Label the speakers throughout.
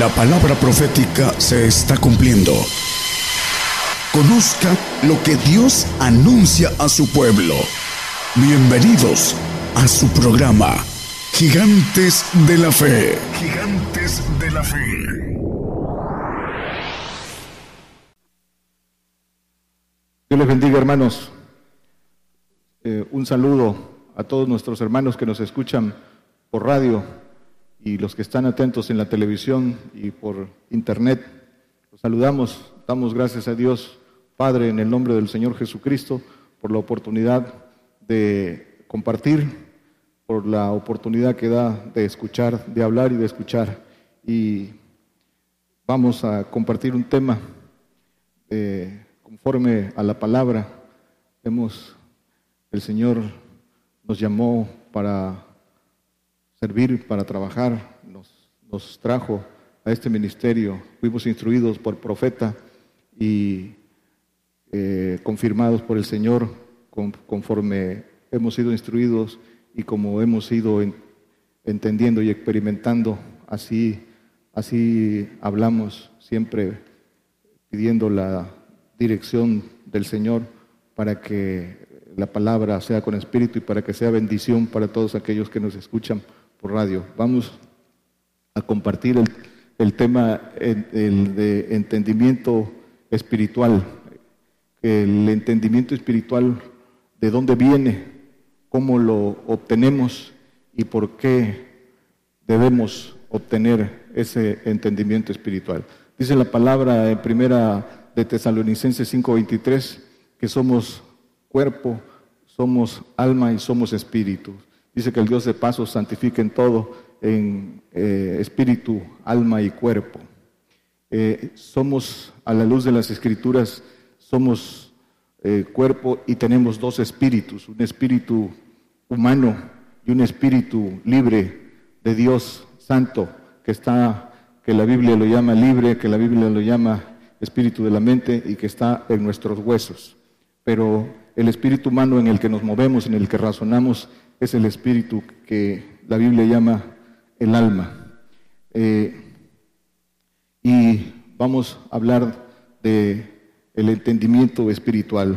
Speaker 1: La palabra profética se está cumpliendo. Conozca lo que Dios anuncia a su pueblo. Bienvenidos a su programa, Gigantes de la Fe. Gigantes de la Fe.
Speaker 2: Dios les bendiga, hermanos. Eh, un saludo a todos nuestros hermanos que nos escuchan por radio y los que están atentos en la televisión y por internet. Los saludamos, damos gracias a Dios, Padre, en el nombre del Señor Jesucristo, por la oportunidad de compartir, por la oportunidad que da de escuchar, de hablar y de escuchar. Y vamos a compartir un tema eh, conforme a la palabra. Hemos, el Señor nos llamó para servir, para trabajar, nos, nos trajo a este ministerio. Fuimos instruidos por profeta y eh, confirmados por el Señor conforme hemos sido instruidos y como hemos ido entendiendo y experimentando, así, así hablamos siempre pidiendo la dirección del Señor para que la palabra sea con espíritu y para que sea bendición para todos aquellos que nos escuchan por radio. Vamos a compartir el, tema el de entendimiento espiritual. El entendimiento espiritual, de dónde viene, cómo lo obtenemos y por qué debemos obtener ese entendimiento espiritual. Dice la palabra en primera de Tesalonicenses 5:23 que somos cuerpo, somos alma y somos espíritu. Dice que el Dios de paso santifica en todo, en eh, espíritu, alma y cuerpo. Eh, somos, a la luz de las escrituras, somos eh, cuerpo y tenemos dos espíritus, un espíritu humano y un espíritu libre de Dios Santo, que está, que la Biblia lo llama libre, que la Biblia lo llama espíritu de la mente y que está en nuestros huesos. Pero el espíritu humano en el que nos movemos, en el que razonamos, es el espíritu que la Biblia llama el alma. Eh, y vamos a hablar de el entendimiento espiritual.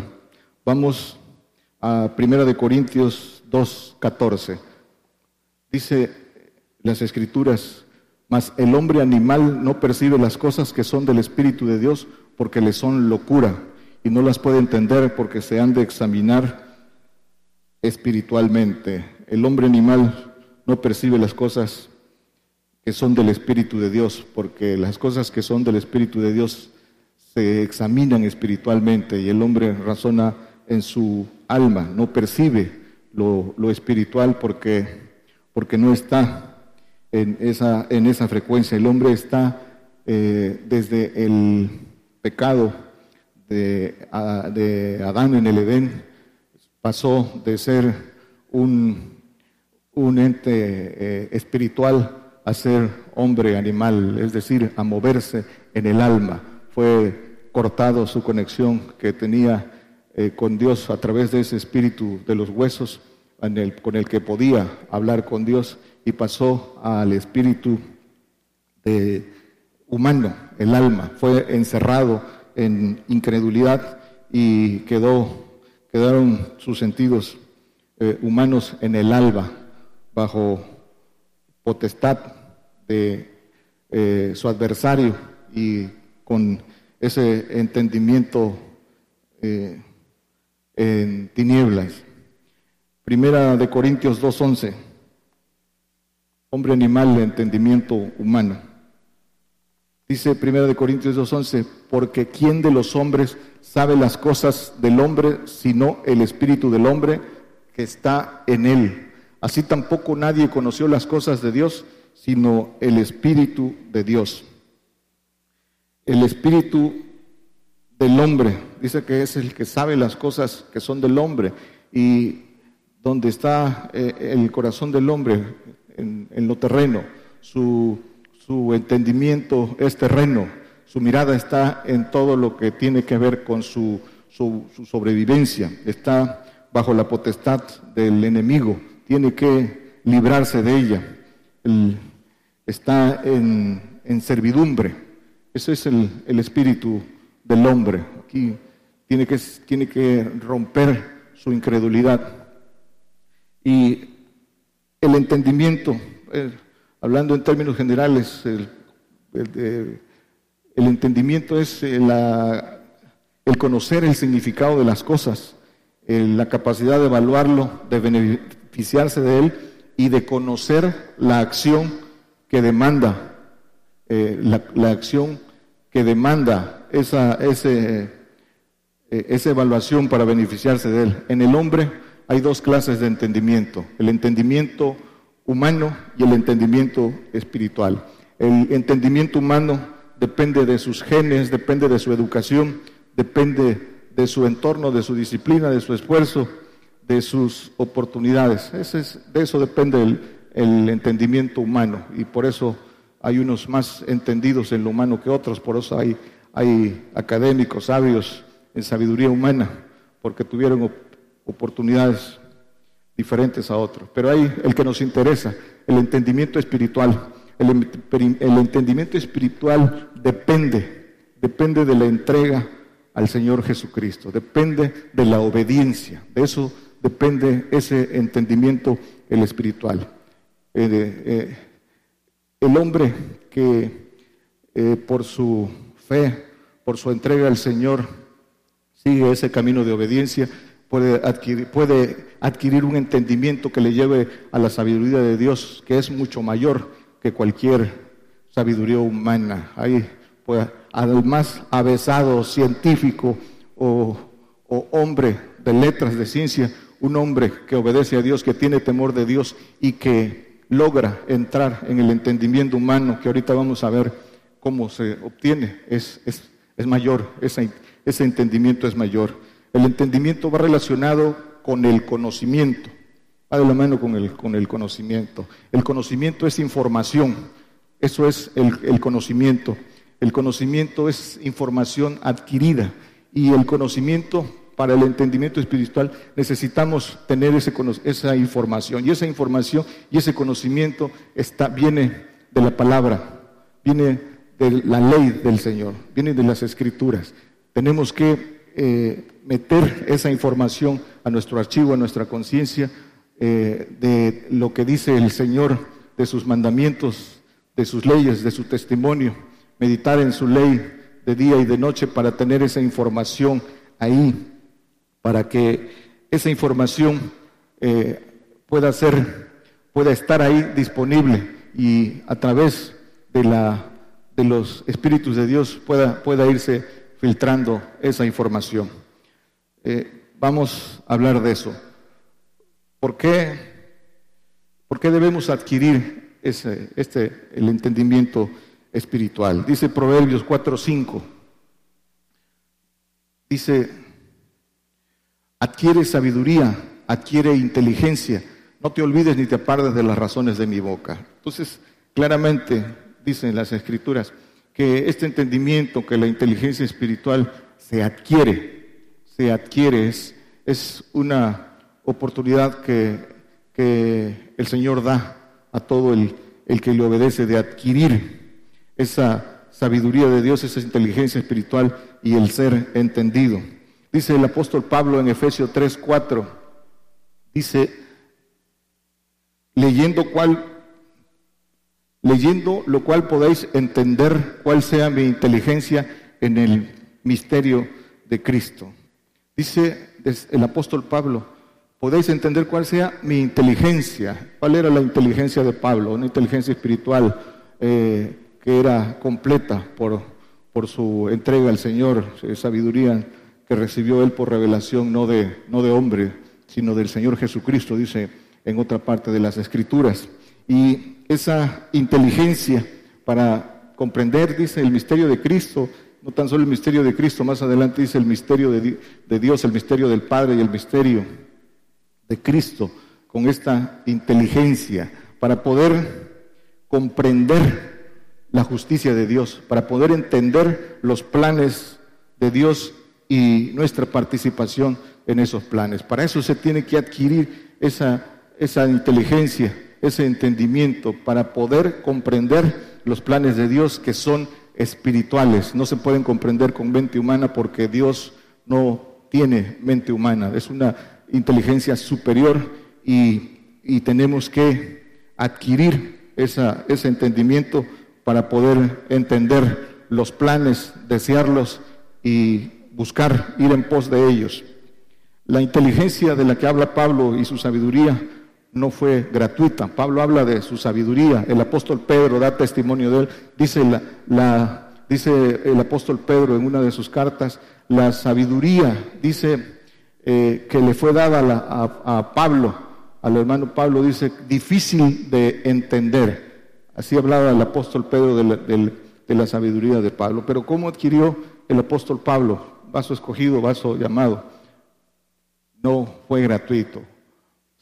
Speaker 2: Vamos a Primera de Corintios 2:14. Dice las escrituras, mas el hombre animal no percibe las cosas que son del espíritu de Dios porque le son locura y no las puede entender porque se han de examinar espiritualmente. El hombre animal no percibe las cosas que son del Espíritu de Dios, porque las cosas que son del Espíritu de Dios se examinan espiritualmente y el hombre razona en su alma, no percibe lo, espiritual porque, porque no está en esa, en esa frecuencia. El hombre está eh, desde el pecado de, de Adán en el Edén, pasó de ser un, ente eh, espiritual a ser hombre animal, es decir, a moverse en el alma. Fue cortado su conexión que tenía eh, con Dios a través de ese espíritu de los huesos con el que podía hablar con Dios y pasó al espíritu de, humano, el alma. Fue encerrado en incredulidad y quedó quedaron sus sentidos eh, humanos en el alba, bajo potestad de eh, su adversario y con ese entendimiento eh, en tinieblas. Primera de Corintios 2.11, hombre animal de entendimiento humano. Dice 1 de Corintios 2:11, porque ¿quién de los hombres sabe las cosas del hombre sino el espíritu del hombre que está en él? Así tampoco nadie conoció las cosas de Dios sino el espíritu de Dios. El espíritu del hombre, dice que es el que sabe las cosas que son del hombre y donde está eh, el corazón del hombre en, en lo terreno, su su entendimiento es terreno, su mirada está en todo lo que tiene que ver con su, sobrevivencia, está bajo la potestad del enemigo, tiene que librarse de ella, está en, servidumbre. Ese es el, el espíritu del hombre. Aquí tiene que, tiene que romper su incredulidad. Y el entendimiento, eh, hablando en términos generales, el, entendimiento es eh, el conocer el significado de las cosas, la capacidad de evaluarlo, de beneficiarse de él y de conocer la acción que demanda, eh, la, acción que demanda esa, ese, esa evaluación para beneficiarse de él. En el hombre hay dos clases de entendimiento, el entendimiento humano y el entendimiento espiritual. El entendimiento humano depende de sus genes, depende de su educación, depende de su entorno, de su disciplina, de su esfuerzo, de sus oportunidades. De eso depende el, entendimiento humano y por eso hay unos más entendidos en lo humano que otros, por eso hay, hay académicos sabios en sabiduría humana, porque tuvieron oportunidades diferentes a otros. Pero hay el que nos interesa, el entendimiento espiritual. El, entendimiento espiritual depende, depende de la entrega al Señor Jesucristo, depende de la obediencia. De eso depende ese entendimiento, el espiritual. Eh, eh, el hombre que eh, por su fe, por su entrega al Señor, sigue ese camino de obediencia, puede adquirir, puede adquirir un entendimiento que le lleve a la sabiduría de Dios, que es mucho mayor que cualquier sabiduría humana. Hay pues, al más avesado científico o, hombre de letras, de ciencia, un hombre que obedece a Dios, que tiene temor de Dios y que logra entrar en el entendimiento humano, que ahorita vamos a ver cómo se obtiene, es, es, es mayor, ese, ese entendimiento es mayor. El entendimiento va relacionado con el conocimiento, va de la mano con el, con el conocimiento. El conocimiento es información, eso es el, conocimiento. El conocimiento es información adquirida y el conocimiento para el entendimiento espiritual necesitamos tener ese, esa información y esa información y ese conocimiento está, viene de la palabra, viene de la ley del Señor, viene de las escrituras. Tenemos que eh, meter esa información a nuestro archivo, a nuestra conciencia, eh, de lo que dice el Señor, de sus mandamientos, de sus leyes, de su testimonio, meditar en su ley de día y de noche para tener esa información ahí, para que esa información eh, pueda ser, pueda estar ahí disponible y a través de la de los espíritus de Dios pueda, pueda irse filtrando esa información. Eh, vamos a hablar de eso. ¿Por qué, por qué debemos adquirir ese, este, el entendimiento espiritual? Dice Proverbios 4.5. Dice, adquiere sabiduría, adquiere inteligencia, no te olvides ni te apartes de las razones de mi boca. Entonces, claramente dicen las escrituras, que este entendimiento, que la inteligencia espiritual se adquiere, se adquiere, es, es una oportunidad que, que, el Señor da a todo el, el que le obedece de adquirir esa sabiduría de Dios, esa inteligencia espiritual y el ser entendido. Dice el apóstol Pablo en Efesios 3, 4, dice, leyendo cuál leyendo lo cual podéis entender cuál sea mi inteligencia en el misterio de Cristo. Dice el apóstol Pablo, podéis entender cuál sea mi inteligencia. ¿Cuál era la inteligencia de Pablo? Una inteligencia espiritual eh, que era completa por, por su entrega al Señor, eh, sabiduría que recibió él por revelación, no de, no de hombre, sino del Señor Jesucristo, dice en otra parte de las Escrituras. Y esa inteligencia para comprender, dice, el misterio de Cristo, no tan solo el misterio de Cristo, más adelante dice el misterio de, Dios, el misterio del Padre y el misterio de Cristo, con esta inteligencia, para poder comprender la justicia de Dios, para poder entender los planes de Dios y nuestra participación en esos planes. Para eso se tiene que adquirir esa, esa inteligencia ese entendimiento para poder comprender los planes de Dios que son espirituales, no se pueden comprender con mente humana porque Dios no tiene mente humana, es una inteligencia superior y, y tenemos que adquirir esa, ese entendimiento para poder entender los planes, desearlos y buscar ir en pos de ellos. La inteligencia de la que habla Pablo y su sabiduría no fue gratuita. Pablo habla de su sabiduría. El apóstol Pedro da testimonio de él. Dice, la, dice el apóstol Pedro en una de sus cartas, la sabiduría, dice eh, que le fue dada a, Pablo, al hermano Pablo, dice, difícil de entender. Así hablaba el apóstol Pedro de la, sabiduría de Pablo. Pero ¿cómo adquirió el apóstol Pablo? Vaso escogido, vaso llamado. No fue gratuito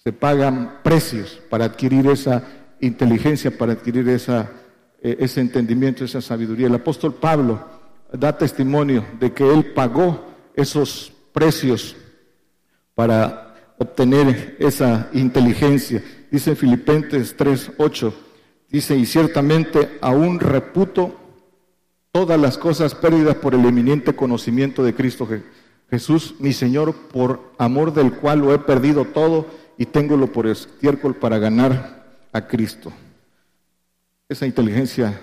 Speaker 2: se pagan precios para adquirir esa inteligencia, para adquirir esa, eh, ese entendimiento, esa sabiduría. El apóstol Pablo da testimonio de que él pagó esos precios para obtener esa inteligencia. Dice Filipenses 3:8, dice, y ciertamente aún reputo todas las cosas perdidas por el eminente conocimiento de Cristo Jesús, mi Señor, por amor del cual lo he perdido todo y téngolo por estiércol para ganar a Cristo. Esa inteligencia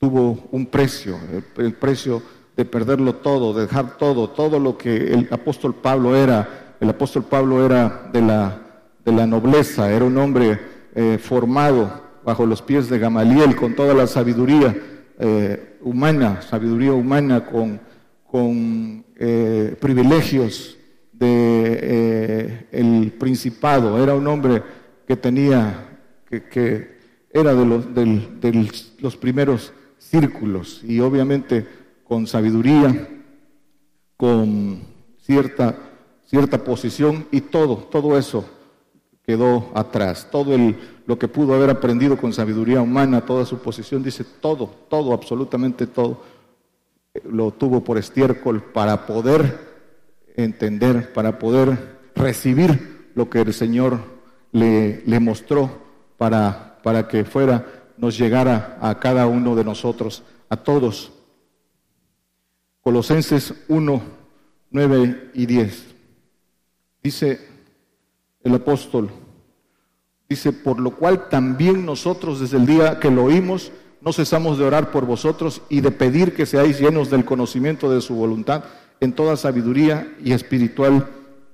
Speaker 2: tuvo un precio, el, precio de perderlo todo, de dejar todo, todo lo que el apóstol Pablo era. El apóstol Pablo era de la, de la nobleza, era un hombre eh, formado bajo los pies de Gamaliel con toda la sabiduría eh, humana, sabiduría humana con, con eh, privilegios de el principado, era un hombre que tenía, que, era de los, de los primeros círculos y obviamente con sabiduría, con cierta, cierta posición y todo, todo eso quedó atrás. Todo el, lo que pudo haber aprendido con sabiduría humana, toda su posición, dice todo, todo, absolutamente todo, lo tuvo por estiércol para poder entender, para poder recibir lo que el Señor le, le mostró para, para que fuera, nos llegara a cada uno de nosotros, a todos. Colosenses 1, 9 y 10. Dice el apóstol, dice, por lo cual también nosotros desde el día que lo oímos, no cesamos de orar por vosotros y de pedir que seáis llenos del conocimiento de su voluntad en toda sabiduría y espiritual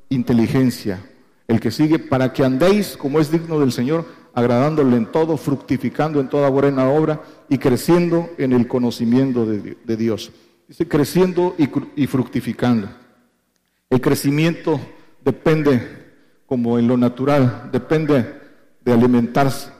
Speaker 2: inteligencia. El que sigue, para que andéis como es digno del Señor, agradándole en todo, fructificando en toda buena obra y creciendo en el conocimiento de, Dios. Dice, creciendo y, fructificando. El crecimiento depende, como en lo natural, depende de alimentarse.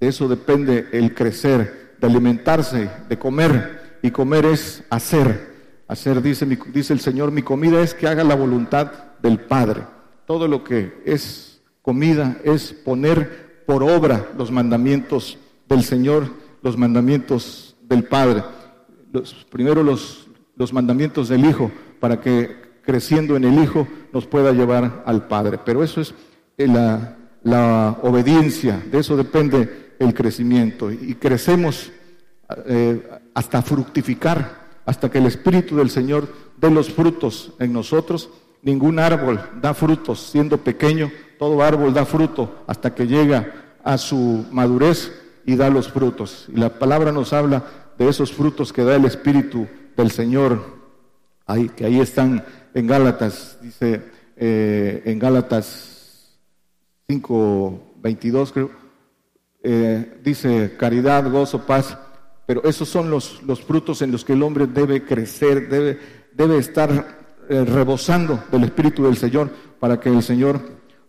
Speaker 2: De eso depende el crecer, de alimentarse, de comer. Y comer es hacer hacer, dice, el Señor, mi comida es que haga la voluntad del Padre. Todo lo que es comida es poner por obra los mandamientos del Señor, los mandamientos del Padre. Los, primero los mandamientos del Hijo, para que creciendo en el Hijo nos pueda llevar al Padre. Pero eso es eh, la, la obediencia, de eso depende el crecimiento. Y crecemos eh, hasta fructificar hasta que el Espíritu del Señor dé los frutos en nosotros. Ningún árbol da frutos siendo pequeño, todo árbol da fruto hasta que llega a su madurez y da los frutos. Y la palabra nos habla de esos frutos que da el Espíritu del Señor, ahí, que ahí están en Gálatas, dice eh, en Gálatas 5, 22 creo, eh, dice caridad, gozo, paz pero esos son los, los frutos en los que el hombre debe crecer, debe, debe estar eh, rebosando del Espíritu del Señor para que el Señor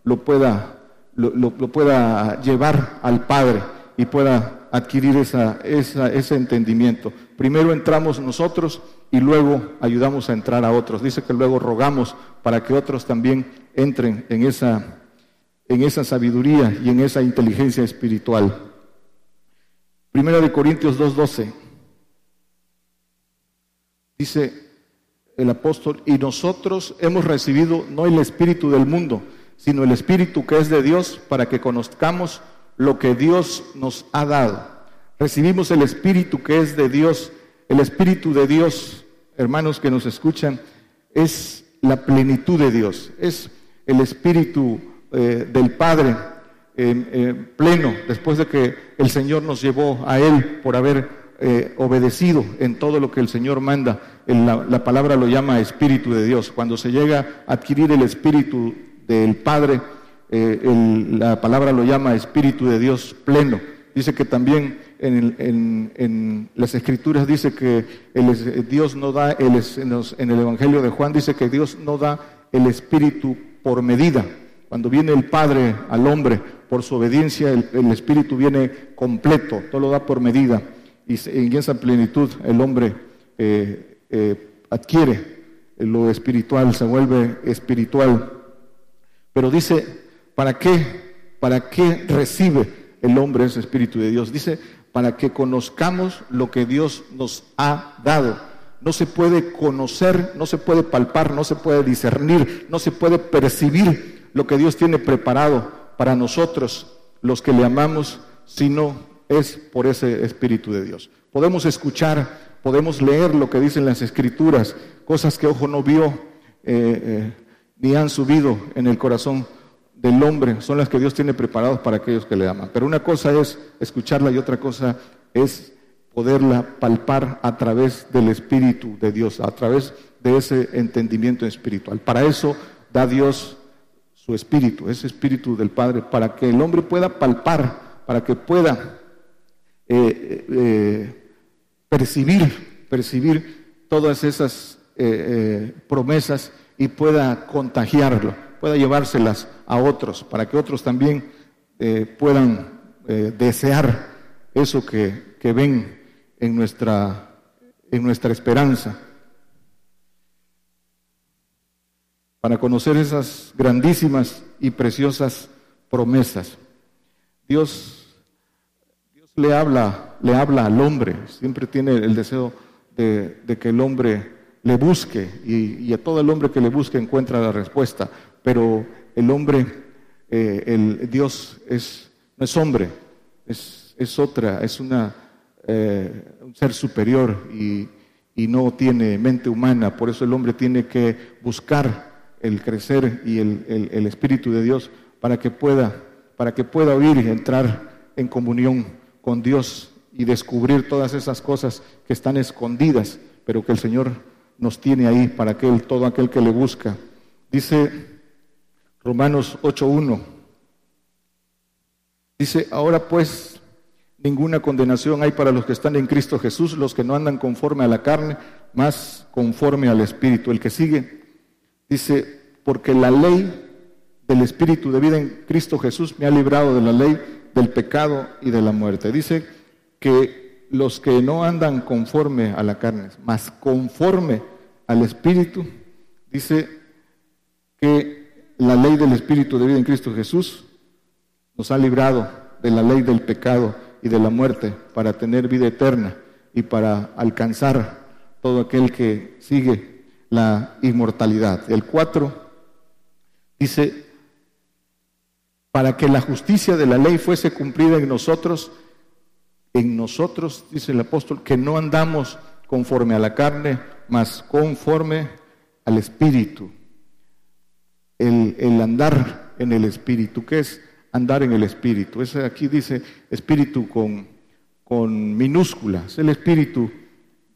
Speaker 2: lo pueda, lo, pueda llevar al Padre y pueda adquirir esa, ese entendimiento. Primero entramos nosotros y luego ayudamos a entrar a otros. Dice que luego rogamos para que otros también entren en esa, en esa sabiduría y en esa inteligencia espiritual. Primera de Corintios 2.12. Dice el apóstol, y nosotros hemos recibido no el espíritu del mundo, sino el espíritu que es de Dios para que conozcamos lo que Dios nos ha dado. recibimos el Espíritu que es de Dios. El Espíritu de Dios, hermanos que nos escuchan, es la plenitud de Dios, es el Espíritu eh, del Padre pleno, después de que el Señor nos llevó a Él por haber eh, obedecido en todo lo que el Señor manda. La, la, palabra lo llama Espíritu de Dios. Cuando se llega a adquirir el Espíritu del Padre, eh, la palabra lo llama Espíritu de Dios pleno. Dice que también en, las Escrituras dice que el, Dios no da, el, en el Evangelio de Juan dice que Dios no da el Espíritu por medida. Cuando viene el Padre al hombre por su obediencia, el, Espíritu viene completo, todo lo da por medida. Y en esa plenitud el hombre eh, eh, adquiere lo espiritual, se vuelve espiritual. Pero dice, ¿para qué? ¿Para qué recibe el hombre ese Espíritu de Dios? Dice, para que conozcamos lo que Dios nos ha dado. No se puede conocer, no se puede palpar, no se puede discernir, no se puede percibir lo que Dios tiene preparado para nosotros, los que le amamos, sino es por ese Espíritu de Dios. Podemos escuchar, podemos leer lo que dicen las Escrituras, cosas que ojo no vio eh, eh, ni han subido en el corazón del hombre, son las que Dios tiene preparadas para aquellos que le aman. Pero una cosa es escucharla y otra cosa es poderla palpar a través del Espíritu de Dios, a través de ese entendimiento espiritual. Para eso da Dios su espíritu, ese espíritu del Padre, para que el hombre pueda palpar, para que pueda eh, eh, percibir, percibir todas esas eh, promesas y pueda contagiarlo, pueda llevárselas a otros, para que otros también puedan desear eso que, que ven en nuestra, en nuestra esperanza. para conocer esas grandísimas y preciosas promesas. Dios, Dios le habla, le habla al hombre, siempre tiene el deseo de, que el hombre le busque y, a todo el hombre que le busque encuentra la respuesta, pero el hombre, eh, el Dios es, no es hombre, es, es otra, es una, eh, un ser superior y, y no tiene mente humana, por eso el hombre tiene que buscar el crecer y el, Espíritu de Dios para que pueda, para que pueda oír y entrar en comunión con Dios y descubrir todas esas cosas que están escondidas, pero que el Señor nos tiene ahí para aquel, todo aquel que le busca. Dice Romanos 8.1. Dice, ahora pues ninguna condenación hay para los que están en Cristo Jesús, los que no andan conforme a la carne, más conforme al Espíritu. El que sigue Dice, porque la ley del Espíritu de vida en Cristo Jesús me ha librado de la ley del pecado y de la muerte. Dice que los que no andan conforme a la carne, más conforme al Espíritu, dice que la ley del Espíritu de vida en Cristo Jesús nos ha librado de la ley del pecado y de la muerte para tener vida eterna y para alcanzar todo aquel que sigue la inmortalidad. El 4 dice, para que la justicia de la ley fuese cumplida en nosotros, en nosotros, dice el apóstol, que no andamos conforme a la carne, mas conforme al Espíritu. El, andar en el Espíritu, ¿qué es andar en el Espíritu? Ese aquí dice Espíritu con, con minúscula, es el Espíritu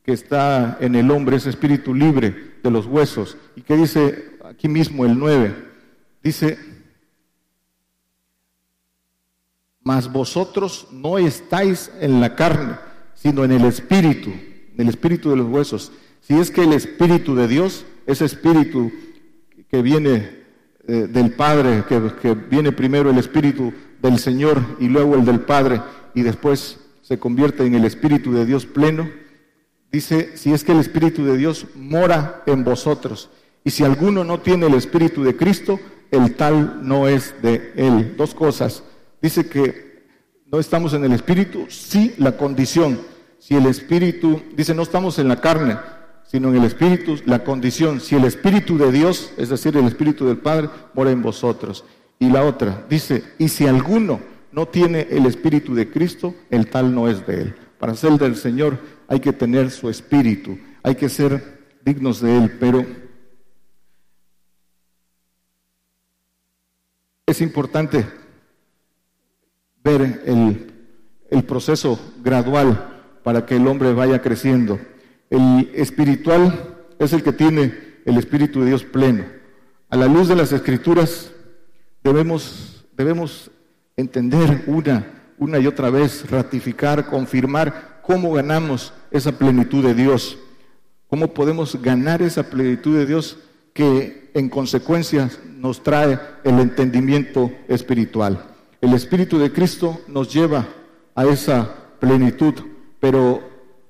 Speaker 2: que está en el hombre, ese espíritu libre de los huesos. Y que dice aquí mismo el 9, dice, mas vosotros no estáis en la carne, sino en el espíritu, en el espíritu de los huesos. Si es que el espíritu de Dios, ese espíritu que viene eh, del Padre, que, que viene primero el espíritu del Señor y luego el del Padre, y después se convierte en el espíritu de Dios pleno, dice, si es que el Espíritu de Dios mora en vosotros. Y si alguno no tiene el Espíritu de Cristo, el tal no es de él. Dos cosas. Dice que no estamos en el Espíritu, sí la condición. Si el Espíritu, dice, no estamos en la carne, sino en el Espíritu, la condición. Si el Espíritu de Dios, es decir, el Espíritu del Padre, mora en vosotros. Y la otra, dice, y si alguno no tiene el Espíritu de Cristo, el tal no es de Él. Para ser del Señor hay que tener su Espíritu, hay que ser dignos de Él, pero es importante ver el, proceso gradual para que el hombre vaya creciendo. El espiritual es el que tiene el Espíritu de Dios pleno. A la luz de las Escrituras debemos, debemos entender una, una y otra vez, ratificar, confirmar cómo ganamos esa plenitud de Dios, cómo podemos ganar esa plenitud de Dios que en consecuencia nos trae el entendimiento espiritual. El Espíritu de Cristo nos lleva a esa plenitud, pero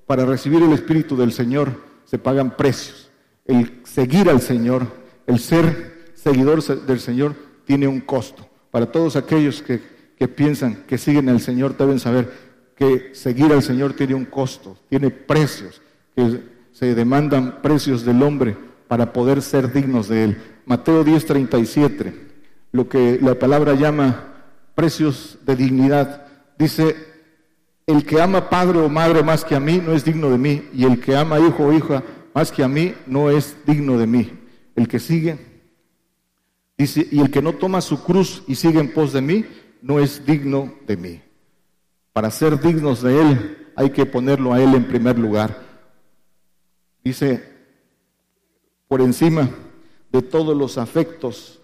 Speaker 2: para recibir el Espíritu del Señor se pagan precios. El seguir al Señor, el ser seguidor del Señor tiene un costo. Para todos aquellos que, piensan que siguen al Señor deben saber que seguir al Señor tiene un costo, tiene precios, que se demandan precios del hombre para poder ser dignos de Él. Mateo 10:37, lo que la palabra llama precios de dignidad, dice, el que ama padre o madre más que a mí no es digno de mí, y el que ama hijo o hija más que a mí no es digno de mí. El que sigue, dice, y el que no toma su cruz y sigue en pos de mí, no es digno de mí. Para ser dignos de Él hay que ponerlo a Él en primer lugar. Dice, por encima de todos los afectos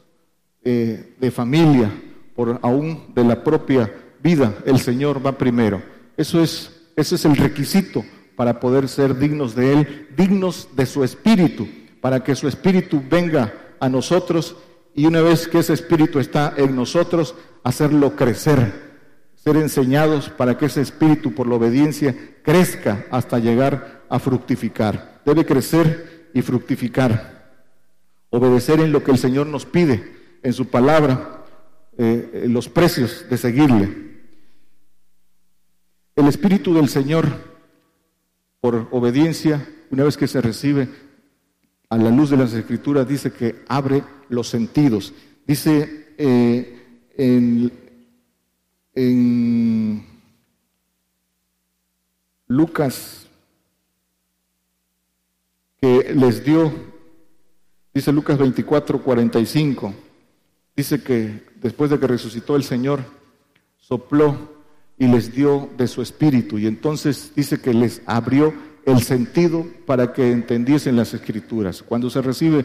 Speaker 2: eh, de familia, por aún de la propia vida, el Señor va primero. Eso es, ese es el requisito para poder ser dignos de Él, dignos de su Espíritu, para que su Espíritu venga a nosotros y una vez que ese Espíritu está en nosotros, hacerlo crecer, ser enseñados para que ese Espíritu por la obediencia crezca hasta llegar a fructificar. Debe crecer y fructificar, obedecer en lo que el Señor nos pide, en su palabra, eh, los precios de seguirle. El Espíritu del Señor, por obediencia, una vez que se recibe a la luz de las Escrituras, dice que abre los sentidos. Dice eh, en, en Lucas que les dio, dice Lucas 24, 45, dice que después de que resucitó el Señor, sopló y les dio de su espíritu. Y entonces dice que les abrió el sentido para que entendiesen las escrituras. Cuando se recibe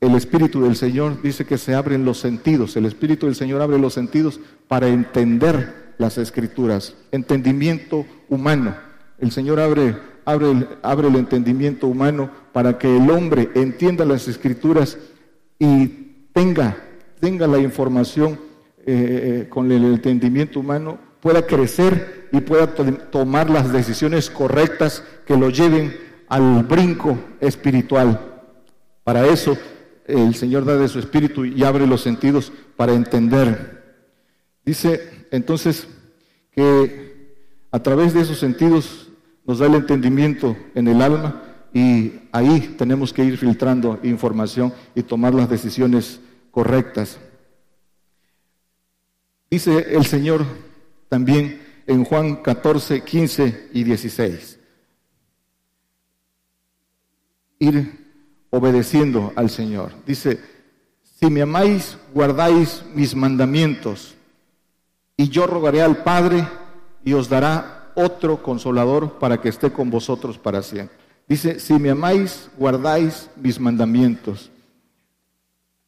Speaker 2: el espíritu del Señor, dice que se abren los sentidos. El espíritu del Señor abre los sentidos para entender las escrituras. Entendimiento humano. El Señor abre, abre, el, abre el entendimiento humano para que el hombre entienda las escrituras y tenga, tenga la información eh, eh, con el entendimiento humano pueda crecer y pueda tomar las decisiones correctas que lo lleven al brinco espiritual. Para eso el Señor da de su espíritu y abre los sentidos para entender. Dice entonces que a través de esos sentidos nos da el entendimiento en el alma y ahí tenemos que ir filtrando información y tomar las decisiones correctas. Dice el Señor también en Juan 14, 15 y 16. Ir obedeciendo al Señor. Dice, si me amáis, guardáis mis mandamientos, y yo rogaré al Padre y os dará otro consolador para que esté con vosotros para siempre. Dice, si me amáis, guardáis mis mandamientos.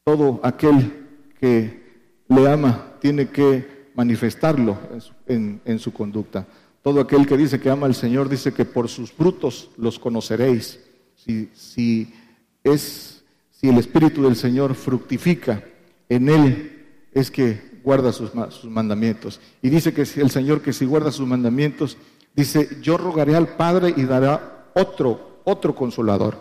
Speaker 2: Todo aquel que le ama tiene que manifestarlo en su, conducta. Todo aquel que dice que ama al Señor dice que por sus frutos los conoceréis. Si, si, es, si el Espíritu del Señor fructifica en él, es que guarda sus, sus mandamientos. Y dice que si el Señor que si guarda sus mandamientos, dice, yo rogaré al Padre y dará otro, otro consolador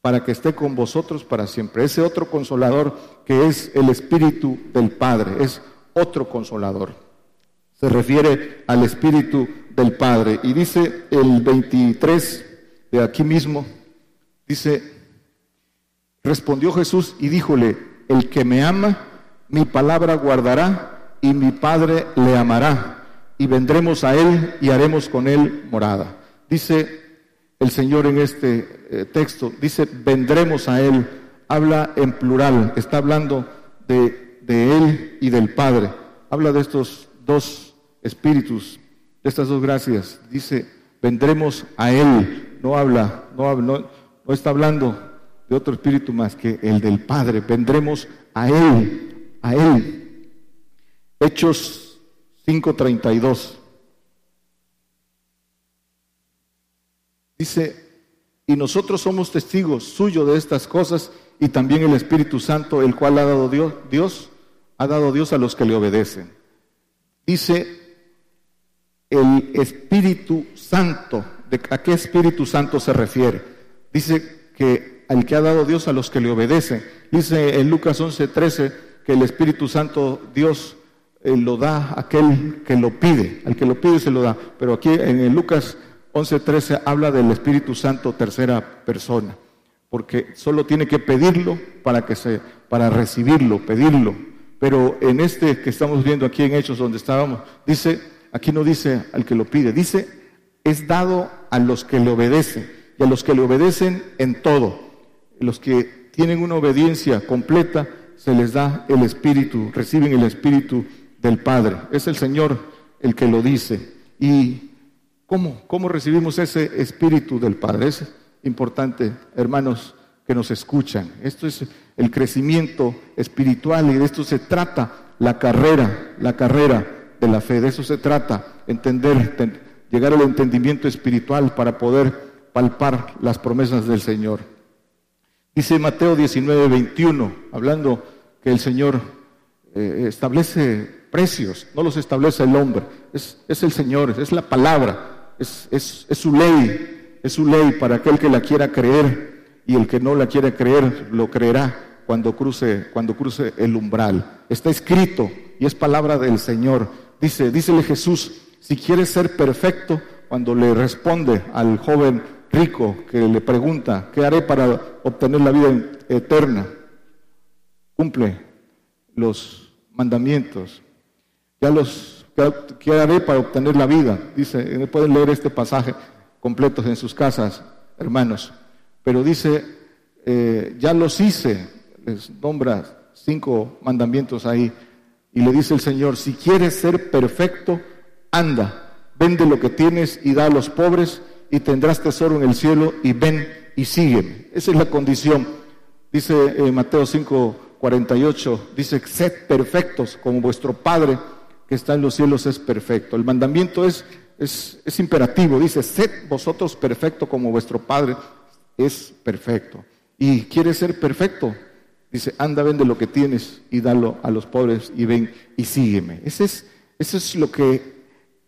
Speaker 2: para que esté con vosotros para siempre. Ese otro consolador que es el Espíritu del Padre, es otro consolador. Se refiere al Espíritu del Padre. Y dice el 23 de aquí mismo, dice, respondió Jesús y díjole, el que me ama, mi palabra guardará y mi Padre le amará, y vendremos a Él y haremos con Él morada. Dice el Señor en este eh, texto, dice, vendremos a Él, habla en plural, está hablando de, de Él y del Padre, habla de estos dos espíritus, de estas dos gracias, dice, vendremos a Él, no habla, no, no, está hablando de otro espíritu más que el del Padre, vendremos a Él, a Él. Hechos 5:32. Dice, y nosotros somos testigos suyos de estas cosas y también el Espíritu Santo, el cual ha dado Dios, Dios ha dado Dios a los que le obedecen. Dice el Espíritu Santo, ¿de a qué Espíritu Santo se refiere? Dice que al que ha dado Dios a los que le obedecen. Dice en Lucas 11:13 que el Espíritu Santo Dios eh, lo da a aquel que lo pide, al que lo pide se lo da. Pero aquí en Lucas 11:13 habla del Espíritu Santo tercera persona, porque solo tiene que pedirlo para que se para recibirlo, pedirlo. Pero en este que estamos viendo aquí en Hechos donde estábamos, dice, aquí no dice al que lo pide, dice es dado a los que le obedecen y a los que le obedecen en todo. Los que tienen una obediencia completa se les da el espíritu, reciben el espíritu del Padre. Es el Señor el que lo dice. Y ¿Cómo, ¿Cómo recibimos ese espíritu del Padre? Es importante, hermanos, que nos escuchan. Esto es el crecimiento espiritual y de esto se trata la carrera, la carrera de la fe. De eso se trata, entender, llegar al entendimiento espiritual para poder palpar las promesas del Señor. Dice Mateo 19, 21, hablando que el Señor eh, establece precios, no los establece el hombre, es, es el Señor, es la palabra es, su ley, es su ley para aquel que la quiera creer y el que no la quiere creer lo creerá cuando cruce, cuando cruce el umbral. Está escrito y es palabra del Señor. Dice, dícele Jesús, si quieres ser perfecto, cuando le responde al joven rico que le pregunta, ¿qué haré para obtener la vida eterna? Cumple los mandamientos. Ya los ¿Qué haré para obtener la vida? Dice, pueden leer este pasaje completo en sus casas, hermanos. Pero dice, eh, ya los hice, les nombra cinco mandamientos ahí. Y le dice el Señor, si quieres ser perfecto, anda, vende lo que tienes y da a los pobres y tendrás tesoro en el cielo y ven y sígueme. Esa es la condición. Dice eh, Mateo 5, 48, dice, sed perfectos como vuestro Padre que está en los cielos es perfecto. El mandamiento es, es, imperativo, dice, sed vosotros perfecto como vuestro Padre es perfecto. Y quiere ser perfecto, dice, anda, vende lo que tienes y dalo a los pobres y ven y sígueme. Ese es, eso es lo que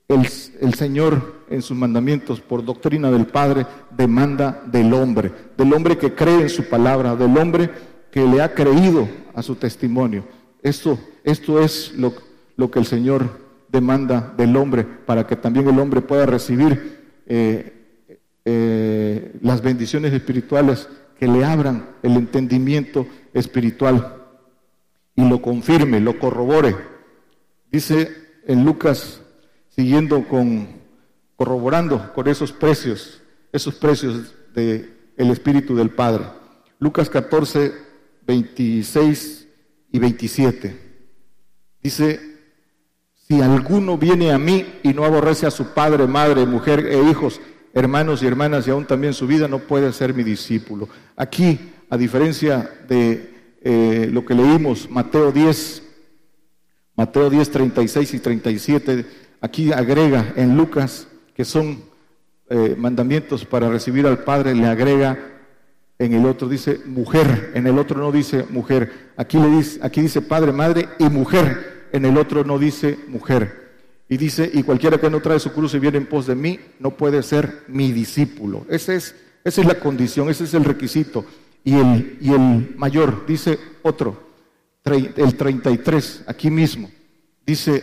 Speaker 2: el, el, Señor en sus mandamientos, por doctrina del Padre, demanda del hombre, del hombre que cree en su palabra, del hombre que le ha creído a su testimonio. Esto, esto es lo, lo que el Señor demanda del hombre para que también el hombre pueda recibir eh, eh, las bendiciones espirituales que le abran el entendimiento espiritual y lo confirme, lo corrobore. Dice en Lucas, siguiendo con, corroborando con esos precios, esos precios del el Espíritu del Padre. Lucas 14, 26 y 27. Dice, si alguno viene a mí y no aborrece a su padre, madre, mujer e hijos, hermanos y hermanas y aún también su vida, no puede ser mi discípulo. Aquí, a diferencia de eh, lo que leímos, Mateo 10, Mateo 10, 36 y 37, aquí agrega en Lucas, que son eh, mandamientos para recibir al Padre, le agrega en el otro dice mujer, en el otro no dice mujer. Aquí le dice, aquí dice padre, madre y mujer en el otro no dice mujer. Y dice, y cualquiera que no trae su cruz y viene en pos de mí, no puede ser mi discípulo. Ese es, esa es la condición, ese es el requisito. Y el, y el mayor, dice otro, el 33, aquí mismo, dice,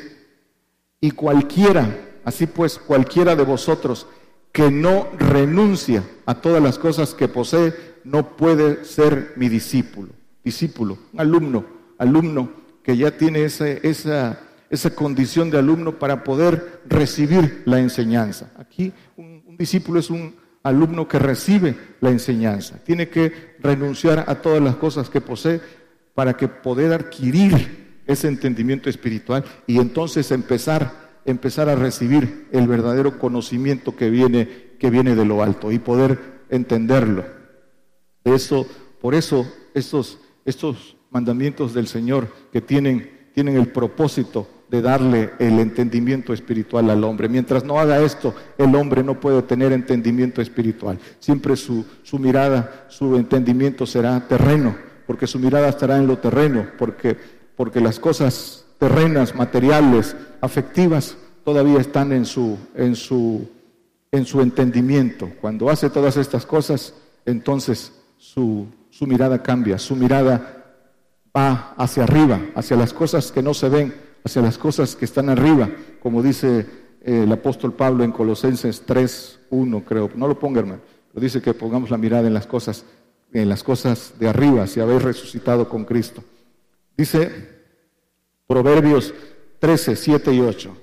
Speaker 2: y cualquiera, así pues, cualquiera de vosotros que no renuncia a todas las cosas que posee, no puede ser mi discípulo. Discípulo, alumno, alumno que ya tiene esa, esa condición de alumno para poder recibir la enseñanza. Aquí un, discípulo es un alumno que recibe la enseñanza. Tiene que renunciar a todas las cosas que posee para que poder adquirir ese entendimiento espiritual y entonces empezar empezar a recibir el verdadero conocimiento que viene que viene de lo alto y poder entenderlo. Eso, por eso estos estos mandamientos del Señor que tienen tienen el propósito de darle el entendimiento espiritual al hombre. Mientras no haga esto, el hombre no puede tener entendimiento espiritual. Siempre su, su mirada, su entendimiento será terreno, porque su mirada estará en lo terreno, porque, porque las cosas terrenas, materiales, afectivas, todavía están en su, en su, en su entendimiento. Cuando hace todas estas cosas, entonces su, su mirada cambia, su mirada va hacia arriba, hacia las cosas que no se ven hacia las cosas que están arriba, como dice eh, el apóstol Pablo en Colosenses 3, 1, creo. No lo ponga, hermano. Lo dice que pongamos la mirada en las cosas, en las cosas de arriba, si habéis resucitado con Cristo. Dice Proverbios 13, 7 y 8,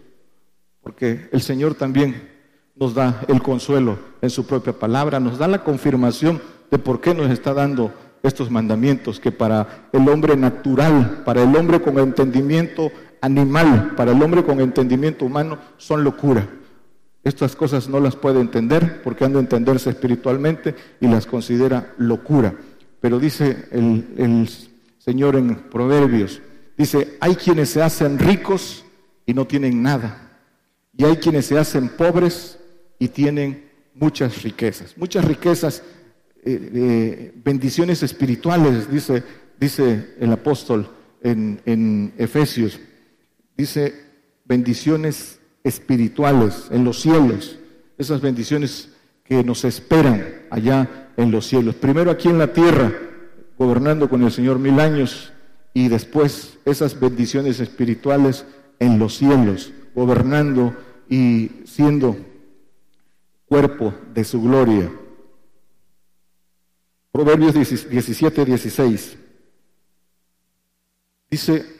Speaker 2: porque el Señor también nos da el consuelo en su propia palabra, nos da la confirmación de por qué nos está dando estos mandamientos, que para el hombre natural, para el hombre con entendimiento animal, para el hombre con entendimiento humano, son locura. Estas cosas no las puede entender porque han de entenderse espiritualmente y las considera locura. Pero dice el, Señor en Proverbios, dice, hay quienes se hacen ricos y no tienen nada. Y hay quienes se hacen pobres y tienen muchas riquezas. Muchas riquezas, eh, eh, bendiciones espirituales, dice, dice el apóstol en Efesios dice bendiciones espirituales en los cielos, esas bendiciones que nos esperan allá en los cielos. Primero aquí en la tierra, gobernando con el Señor mil años, y después esas bendiciones espirituales en los cielos, gobernando y siendo cuerpo de su gloria. Proverbios 17, 16. Dice,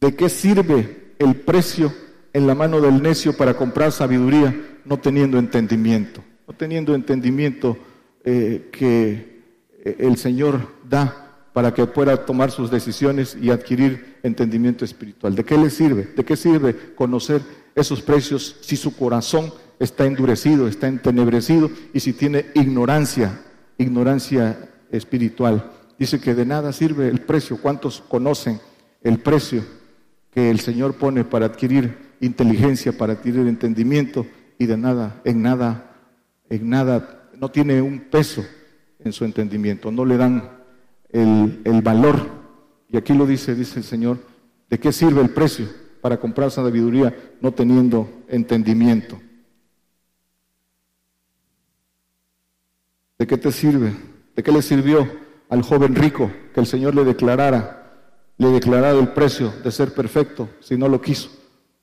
Speaker 2: ¿De qué sirve el precio en la mano del necio para comprar sabiduría no teniendo entendimiento? No teniendo entendimiento eh, que eh, el Señor da para que pueda tomar sus decisiones y adquirir entendimiento espiritual. ¿De qué le sirve? ¿De qué sirve conocer esos precios si su corazón está endurecido, está entenebrecido y si tiene ignorancia, ignorancia espiritual? Dice que de nada sirve el precio. ¿Cuántos conocen el precio que el Señor pone para adquirir inteligencia, para adquirir entendimiento y de nada, en nada, en nada, no tiene un peso en su entendimiento, no le dan el, valor. Y aquí lo dice, dice el Señor, ¿de qué sirve el precio para comprar sabiduría no teniendo entendimiento? ¿De qué te sirve? ¿De qué le sirvió al joven rico que el Señor le declarara le declarado el precio de ser perfecto si no lo quiso.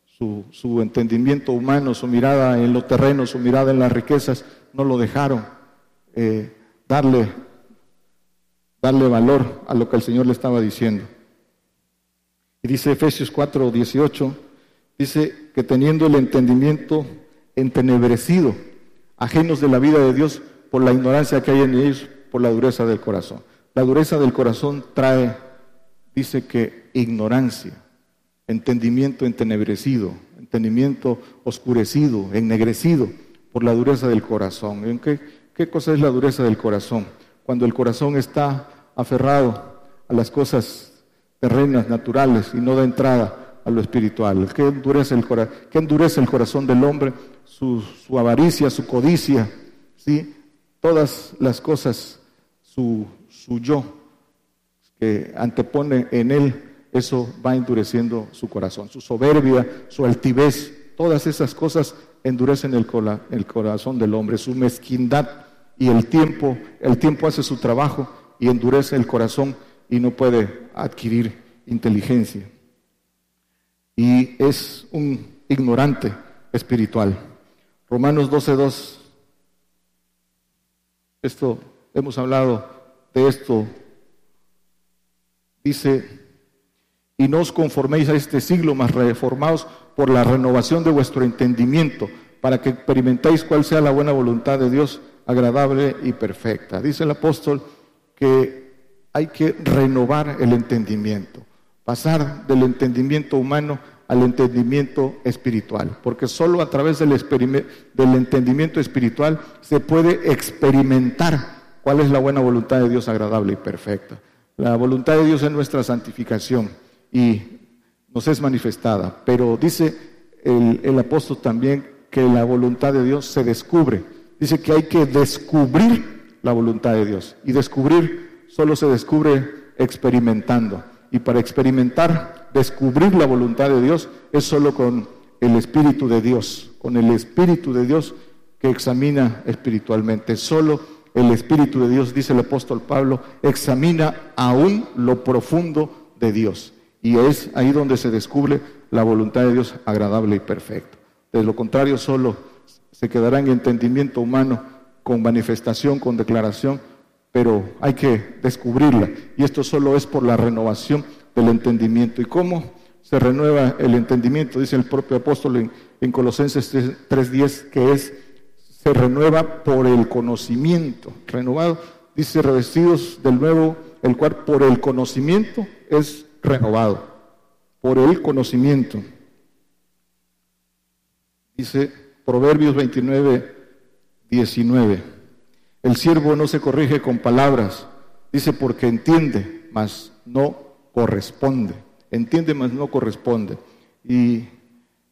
Speaker 2: Su, entendimiento humano, su mirada en lo terreno, su mirada en las riquezas, no lo dejaron eh, darle, darle valor a lo que el Señor le estaba diciendo. Y dice Efesios 4, 18, dice que teniendo el entendimiento entenebrecido, ajenos de la vida de Dios por la ignorancia que hay en ellos, por la dureza del corazón. La dureza del corazón trae dice que ignorancia, entendimiento entenebrecido, entendimiento oscurecido, ennegrecido por la dureza del corazón. ¿En qué, qué cosa es la dureza del corazón? Cuando el corazón está aferrado a las cosas terrenas, naturales, y no da entrada a lo espiritual. ¿Qué endurece el, qué endurece el corazón del hombre? Su, su avaricia, su codicia, ¿sí? todas las cosas, su, su yo, que antepone en él, eso va endureciendo su corazón. Su soberbia, su altivez, todas esas cosas endurecen el, el corazón del hombre, su mezquindad y el tiempo, el tiempo hace su trabajo y endurece el corazón y no puede adquirir inteligencia. Y es un ignorante espiritual. Romanos 12.2. Esto, hemos hablado de esto Dice, y no os conforméis a este siglo, mas reformaos por la renovación de vuestro entendimiento, para que experimentéis cuál sea la buena voluntad de Dios, agradable y perfecta. Dice el apóstol que hay que renovar el entendimiento, pasar del entendimiento humano al entendimiento espiritual, porque solo a través del, del entendimiento espiritual se puede experimentar cuál es la buena voluntad de Dios agradable y perfecta. La voluntad de Dios es nuestra santificación y nos es manifestada, pero dice el, apóstol también que la voluntad de Dios se descubre. Dice que hay que descubrir la voluntad de Dios y descubrir solo se descubre experimentando. Y para experimentar, descubrir la voluntad de Dios es solo con el Espíritu de Dios, con el Espíritu de Dios que examina espiritualmente. Solo el Espíritu de Dios, dice el apóstol Pablo, examina aún lo profundo de Dios. Y es ahí donde se descubre la voluntad de Dios agradable y perfecta. De lo contrario, solo se quedará en entendimiento humano, con manifestación, con declaración, pero hay que descubrirla. Y esto solo es por la renovación del entendimiento. ¿Y cómo se renueva el entendimiento? Dice el propio apóstol en, en Colosenses 3.10, que es se renueva por el conocimiento. Renovado, dice, revestidos del nuevo, el cual por el conocimiento es renovado. Por el conocimiento. Dice Proverbios 29, 19. El siervo no se corrige con palabras, dice porque entiende, mas no corresponde. Entiende, mas no corresponde. Y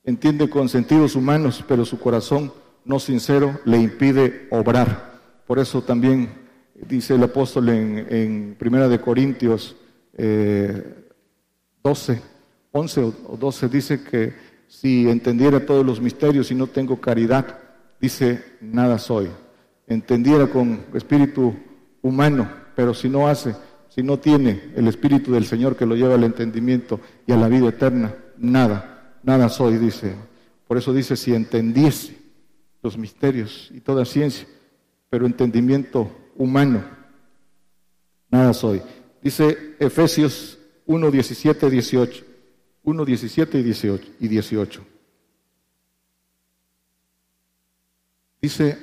Speaker 2: entiende con sentidos humanos, pero su corazón no sincero le impide obrar. Por eso también dice el apóstol en, Primera de Corintios 12, 11 o 12, dice que si entendiera todos los misterios y no tengo caridad, dice, nada soy. Entendiera con espíritu humano, pero si no hace, si no tiene el espíritu del Señor que lo lleva al entendimiento y a la vida eterna, nada, nada soy, dice. Por eso dice, si entendiese los misterios y toda ciencia, pero entendimiento humano, nada soy. Dice Efesios 1, 17, 18. 1, 17 y 18, y 18. Dice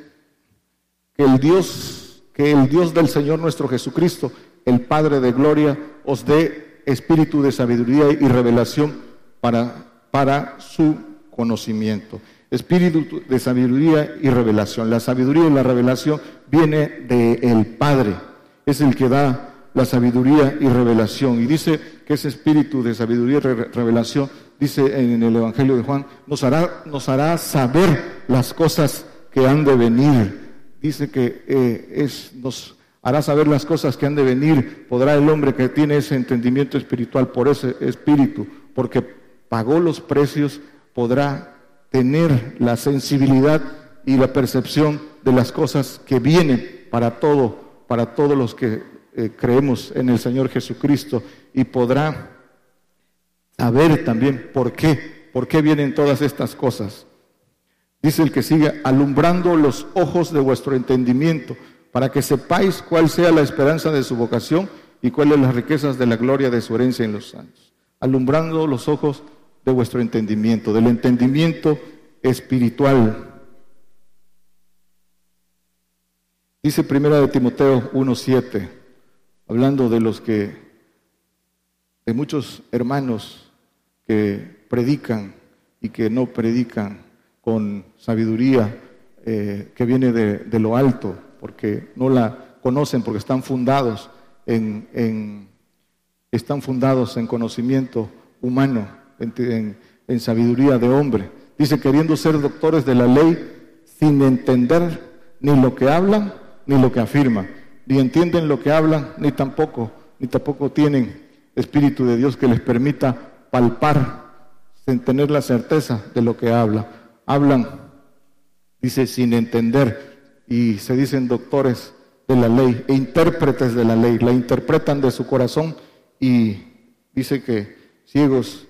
Speaker 2: que el Dios, que el Dios del Señor nuestro Jesucristo, el Padre de gloria, os dé espíritu de sabiduría y revelación para, para su conocimiento espíritu de sabiduría y revelación. La sabiduría y la revelación viene del Padre, es el que da la sabiduría y revelación. Y dice que ese espíritu de sabiduría y revelación, dice en el Evangelio de Juan, nos hará, nos hará saber las cosas que han de venir. Dice que eh, es, nos hará saber las cosas que han de venir. Podrá el hombre que tiene ese entendimiento espiritual por ese espíritu, porque pagó los precios, podrá tener la sensibilidad y la percepción de las cosas que vienen para todo, para todos los que eh, creemos en el Señor Jesucristo y podrá saber también por qué, por qué vienen todas estas cosas. Dice el que sigue, alumbrando los ojos de vuestro entendimiento, para que sepáis cuál sea la esperanza de su vocación y cuáles las riquezas de la gloria de su herencia en los santos. Alumbrando los ojos de vuestro entendimiento, del entendimiento espiritual. Dice primera de Timoteo 1:7, hablando de los que de muchos hermanos que predican y que no predican con sabiduría eh, que viene de, lo alto, porque no la conocen, porque están fundados en, en están fundados en conocimiento humano, en, sabiduría de hombre. Dice, queriendo ser doctores de la ley sin entender ni lo que hablan ni lo que afirman. Ni entienden lo que hablan, ni tampoco, ni tampoco tienen Espíritu de Dios que les permita palpar, sin tener la certeza de lo que habla. Hablan, dice, sin entender, y se dicen doctores de la ley e intérpretes de la ley. La interpretan de su corazón y dice que ciegos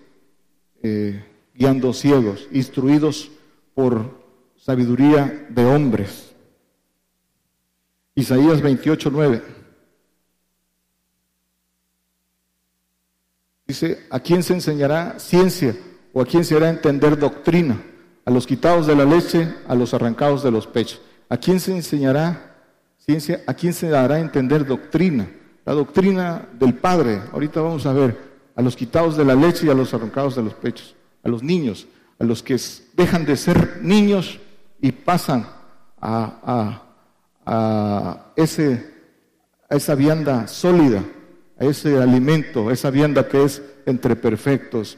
Speaker 2: eh, guiando ciegos, instruidos por sabiduría de hombres. Isaías 28, 9. Dice, ¿a quién se enseñará ciencia o a quién se hará entender doctrina? A los quitados de la leche, a los arrancados de los pechos. ¿A quién se enseñará ciencia? ¿A quién se dará entender doctrina? La doctrina del Padre. Ahorita vamos a ver a los quitados de la leche y a los arrancados de los pechos. A los niños, a los que dejan de ser niños y pasan a, ese, a esa vianda sólida, a ese alimento, a esa vianda que es entre perfectos.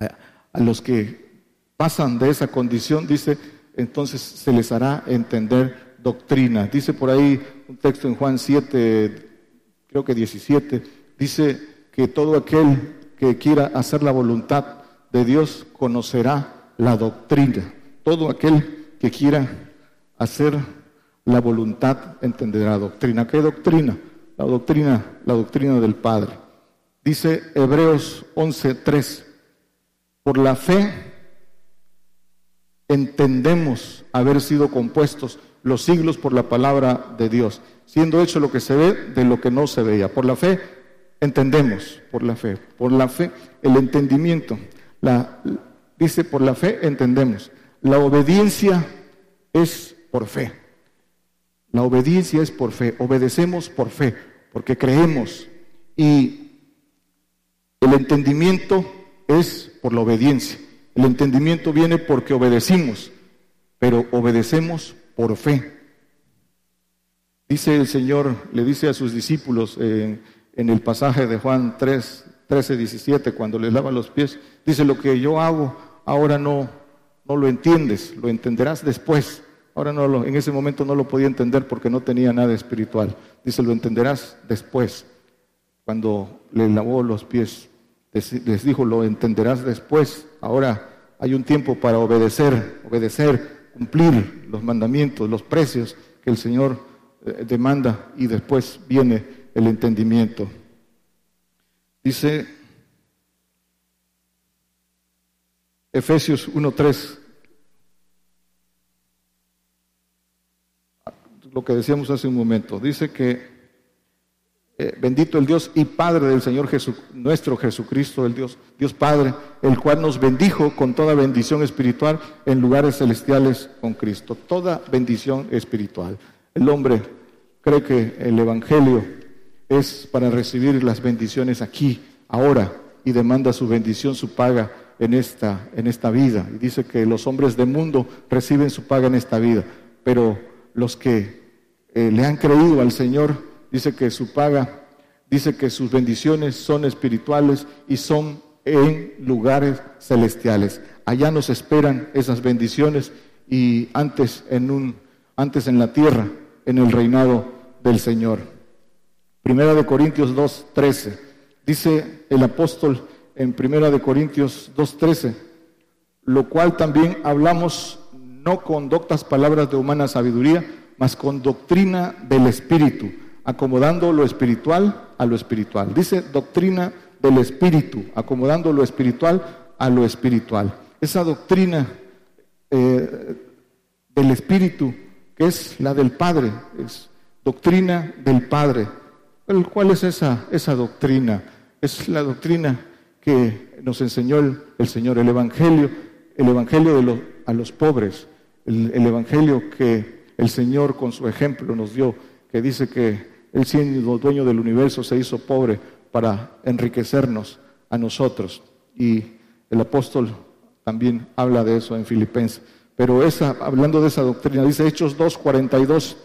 Speaker 2: A, los que pasan de esa condición, dice, entonces se les hará entender doctrina. Dice por ahí un texto en Juan 7, creo que 17, dice que todo aquel que quiera hacer la voluntad de Dios conocerá la doctrina. Todo aquel que quiera hacer la voluntad entenderá doctrina. ¿Qué doctrina? La doctrina, la doctrina del Padre. Dice Hebreos 11:3. Por la fe entendemos haber sido compuestos los siglos por la palabra de Dios, siendo hecho lo que se ve de lo que no se veía. Por la fe entendemos, por la fe, por la fe, el entendimiento. La, dice, por la fe entendemos. La obediencia es por fe. La obediencia es por fe. Obedecemos por fe, porque creemos. Y el entendimiento es por la obediencia. El entendimiento viene porque obedecimos, pero obedecemos por fe. Dice el Señor, le dice a sus discípulos en el pasaje de Juan 3, 13, 17, cuando les lava los pies, dice, lo que yo hago ahora no, no lo entiendes, lo entenderás después. Ahora no lo, en ese momento no lo podía entender porque no tenía nada espiritual. Dice, lo entenderás después. Cuando le lavó los pies, les, dijo, lo entenderás después. Ahora hay un tiempo para obedecer, obedecer, cumplir los mandamientos, los precios que el Señor eh, demanda y después viene el entendimiento. Dice Efesios 1.3, lo que decíamos hace un momento. Dice que eh, bendito el Dios y Padre del Señor Jesús, nuestro Jesucristo, el Dios, Dios Padre, el cual nos bendijo con toda bendición espiritual en lugares celestiales con Cristo. Toda bendición espiritual. El hombre cree que el Evangelio es para recibir las bendiciones aquí, ahora, y demanda su bendición, su paga en esta, en esta vida. Y dice que los hombres del mundo reciben su paga en esta vida, pero los que eh, le han creído al Señor, dice que su paga, dice que sus bendiciones son espirituales y son en lugares celestiales. Allá nos esperan esas bendiciones y antes en un antes en la tierra, en el reinado del Señor. Primera de Corintios 2:13. Dice el apóstol en Primera de Corintios 2:13, lo cual también hablamos no con doctas palabras de humana sabiduría, mas con doctrina del Espíritu, acomodando lo espiritual a lo espiritual. Dice doctrina del Espíritu, acomodando lo espiritual a lo espiritual. Esa doctrina eh, del Espíritu, que es la del Padre, es doctrina del Padre. ¿Cuál es esa, esa doctrina? Es la doctrina que nos enseñó el, Señor, el Evangelio, el Evangelio de a los pobres, el, Evangelio que el Señor con su ejemplo nos dio, que dice que Él siendo dueño del universo se hizo pobre para enriquecernos a nosotros. Y el apóstol también habla de eso en Filipenses. Pero esa, hablando de esa doctrina, dice Hechos 2.42,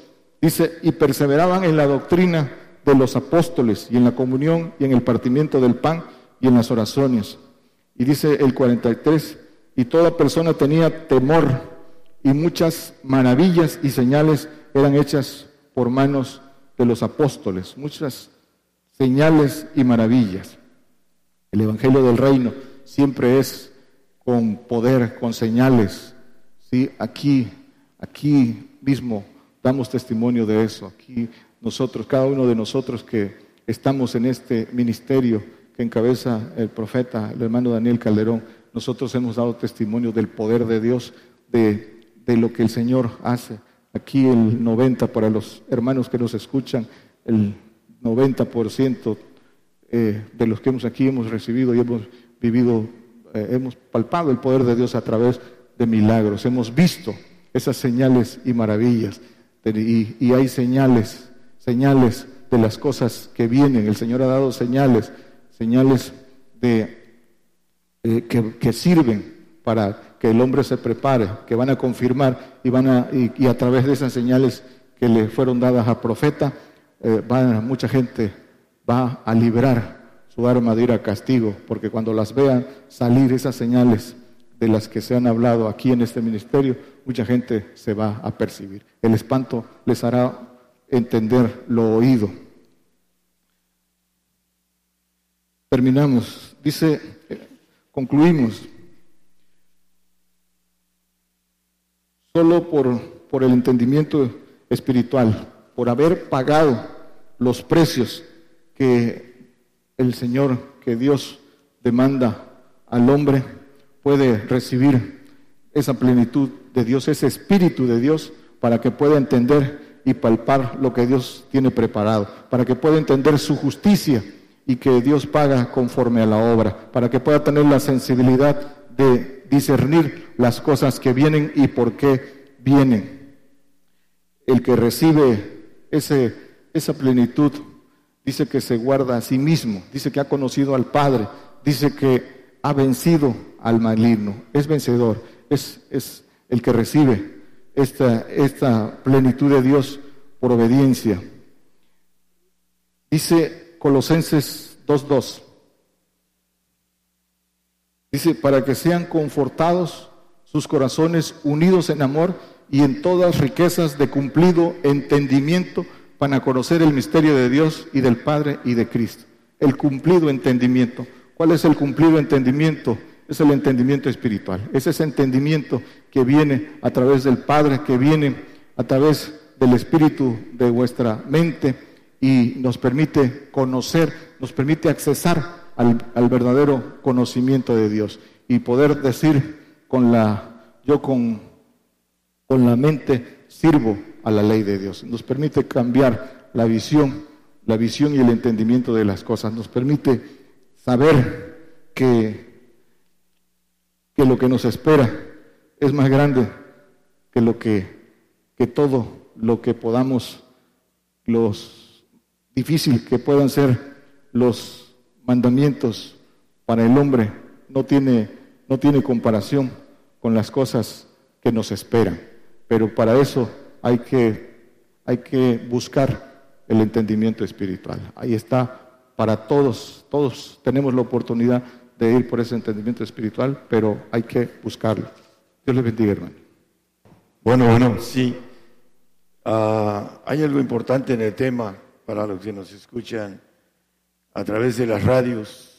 Speaker 2: dice, y perseveraban en la doctrina de los apóstoles y en la comunión y en el partimiento del pan y en las oraciones. Y dice el 43, y toda persona tenía temor y muchas maravillas y señales eran hechas por manos de los apóstoles, muchas señales y maravillas. El Evangelio del Reino siempre es con poder, con señales. ¿sí? Aquí, aquí mismo damos testimonio de eso. Aquí nosotros, cada uno de nosotros que estamos en este ministerio, que encabeza el profeta, el hermano Daniel Calderón, nosotros hemos dado testimonio del poder de Dios, de, lo que el Señor hace. Aquí el 90 para los hermanos que nos escuchan, el 90% eh, de los que hemos aquí hemos recibido y hemos vivido, eh, hemos palpado el poder de Dios a través de milagros, hemos visto esas señales y maravillas y hay señales, señales de las cosas que vienen. El Señor ha dado señales, señales de, eh, que, sirven para que el hombre se prepare, que van a confirmar y, van a, y, a través de esas señales que le fueron dadas al profeta, eh, mucha gente va a liberar su arma de ir a castigo, porque cuando las vean salir esas señales de las que se han hablado aquí en este ministerio, mucha gente se va a percibir. El espanto les hará entender lo oído. Terminamos. Dice, concluimos. Solo por, por el entendimiento espiritual, por haber pagado los precios que el Señor, que Dios demanda al hombre, puede recibir esa plenitud de Dios, ese espíritu de Dios, para que pueda entender y palpar lo que Dios tiene preparado, para que pueda entender su justicia y que Dios paga conforme a la obra, para que pueda tener la sensibilidad de discernir las cosas que vienen y por qué vienen. El que recibe ese, esa plenitud dice que se guarda a sí mismo, dice que ha conocido al Padre, dice que ha vencido al maligno, es vencedor, es, es el que recibe esta, esta plenitud de Dios por obediencia. Dice Colosenses 2.2. Dice, para que sean confortados sus corazones unidos en amor y en todas riquezas de cumplido entendimiento para conocer el misterio de Dios y del Padre y de Cristo. El cumplido entendimiento. ¿Cuál es el cumplido entendimiento? Es el entendimiento espiritual. Es ese entendimiento que viene a través del Padre, que viene a través del Espíritu de vuestra mente y nos permite conocer, nos permite accesar al, verdadero conocimiento de Dios y poder decir con la, yo con, con la mente sirvo a la ley de Dios. Nos permite cambiar la visión, la visión y el entendimiento de las cosas. Nos permite saber que, que lo que nos espera es más grande que lo que, que todo lo que podamos, los difíciles que puedan ser los mandamientos para el hombre, no tiene, no tiene comparación con las cosas que nos esperan. Pero para eso hay que, hay que buscar el entendimiento espiritual. Ahí está para todos, todos tenemos la oportunidad de ir por ese entendimiento espiritual, pero hay que buscarlo. Dios les bendiga, hermano.
Speaker 3: Bueno, bueno, sí. Ah, hay algo importante en el tema para los que nos escuchan a través de las radios.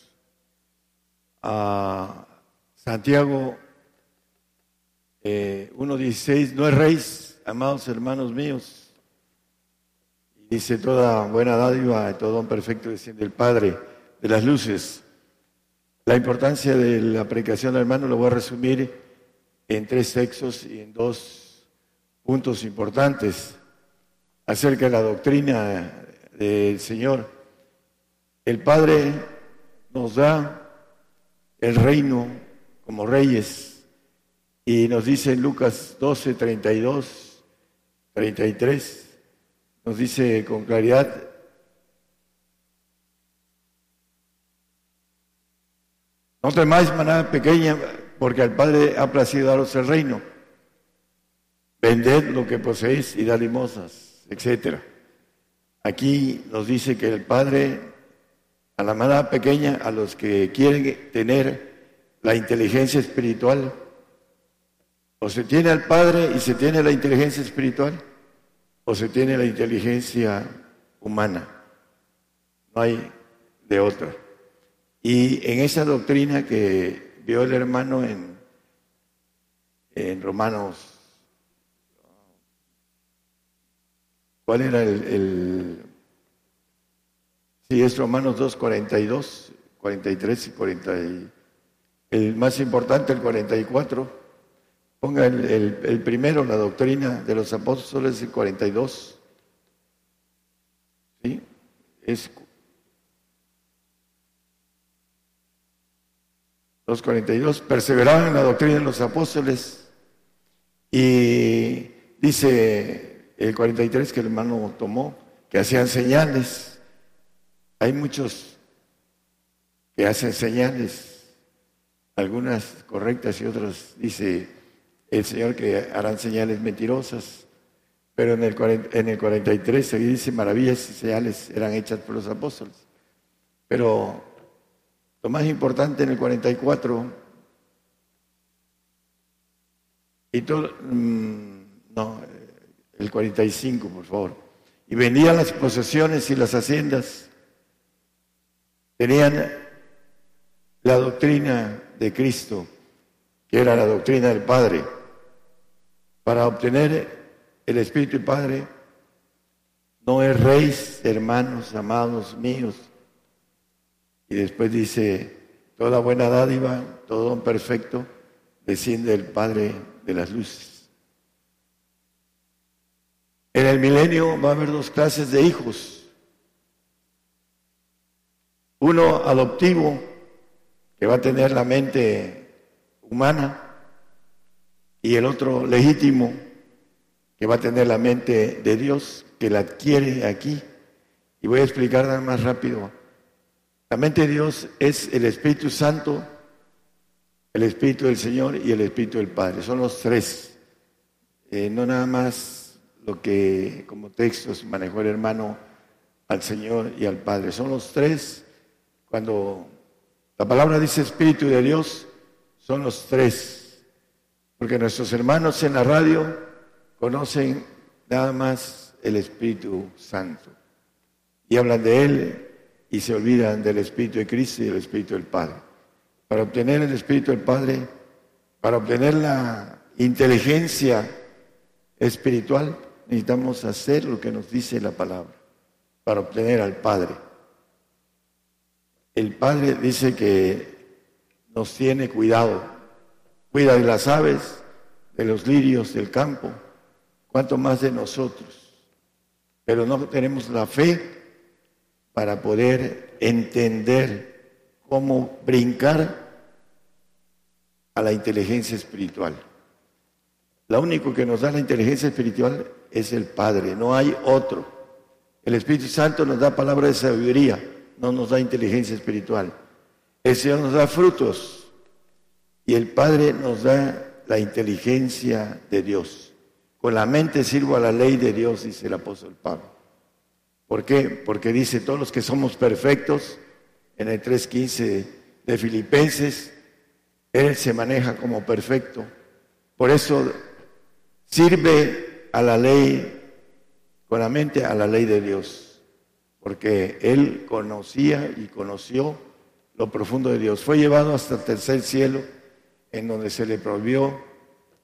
Speaker 3: a Santiago 1.16, eh, no es rey, amados hermanos míos. Dice toda buena dádiva, todo un perfecto desciende el Padre de las luces. La importancia de la predicación, hermano, lo voy a resumir en tres textos y en dos puntos importantes acerca de la doctrina del Señor. El Padre nos da el reino como reyes y nos dice en Lucas 12, 32, 33, nos dice con claridad, no temáis manada pequeña, porque al Padre ha placido daros el reino. Vended lo que poseéis y da limosas, etc. Aquí nos dice que el Padre, a la manada pequeña, a los que quieren tener la inteligencia espiritual, o se tiene al Padre y se tiene la inteligencia espiritual, o se tiene la inteligencia humana. No hay de otra. Y en esa doctrina que vio el hermano en, en Romanos, ¿cuál era el, el Sí, es Romanos 2, 42, 43 y 40. el más importante, el 44. Ponga el, primero, la doctrina de los apóstoles, el 42. ¿Sí? Es 2.42, perseveraban en la doctrina de los apóstoles y dice el 43 que el hermano tomó, que hacían señales. Hay muchos que hacen señales, algunas correctas y otras, dice el Señor, que harán señales mentirosas. Pero en el, en el 43 se dice maravillas y señales eran hechas por los apóstoles. Pero lo más importante en el 44, y todo, mm, no, el 45, por favor. Y vendían las posesiones y las haciendas. Tenían la doctrina de Cristo, que era la doctrina del Padre. Para obtener el Espíritu del Padre, no es reyes, hermanos, amados míos, y después dice, toda buena dádiva, todo perfecto, desciende del Padre de las luces. En el milenio va a haber dos clases de hijos. Uno adoptivo, que va a tener la mente humana, y el otro legítimo, que va a tener la mente de Dios, que la adquiere aquí. Y voy a explicar más rápido la mente de Dios es el Espíritu Santo, el Espíritu del Señor y el Espíritu del Padre. Son los tres. Eh, no nada más lo que como textos manejó el hermano al Señor y al Padre. Son los tres. Cuando la palabra dice Espíritu de Dios, son los tres. Porque nuestros hermanos en la radio conocen nada más el Espíritu Santo. Y hablan de Él y se olvidan del Espíritu de Cristo y del Espíritu del Padre. Para obtener el Espíritu del Padre, para obtener la inteligencia espiritual, necesitamos hacer lo que nos dice la palabra, para obtener al Padre. El Padre dice que nos tiene cuidado, cuida de las aves, de los lirios del campo, cuanto más de nosotros. Pero no tenemos la fe para poder entender cómo brincar a la inteligencia espiritual. Lo único que nos da la inteligencia espiritual es el Padre, no hay otro. El Espíritu Santo nos da palabra de sabiduría, no nos da inteligencia espiritual. El Señor nos da frutos y el Padre nos da la inteligencia de Dios. Con la mente sirvo a la ley de Dios, dice el apóstol Pablo. ¿Por qué? Porque dice, todos los que somos perfectos, en el 3.15 de Filipenses, Él se maneja como perfecto. Por eso sirve a la ley, con la mente a la ley de Dios, porque Él conocía y conoció lo profundo de Dios. Fue llevado hasta el tercer cielo, en donde se le prohibió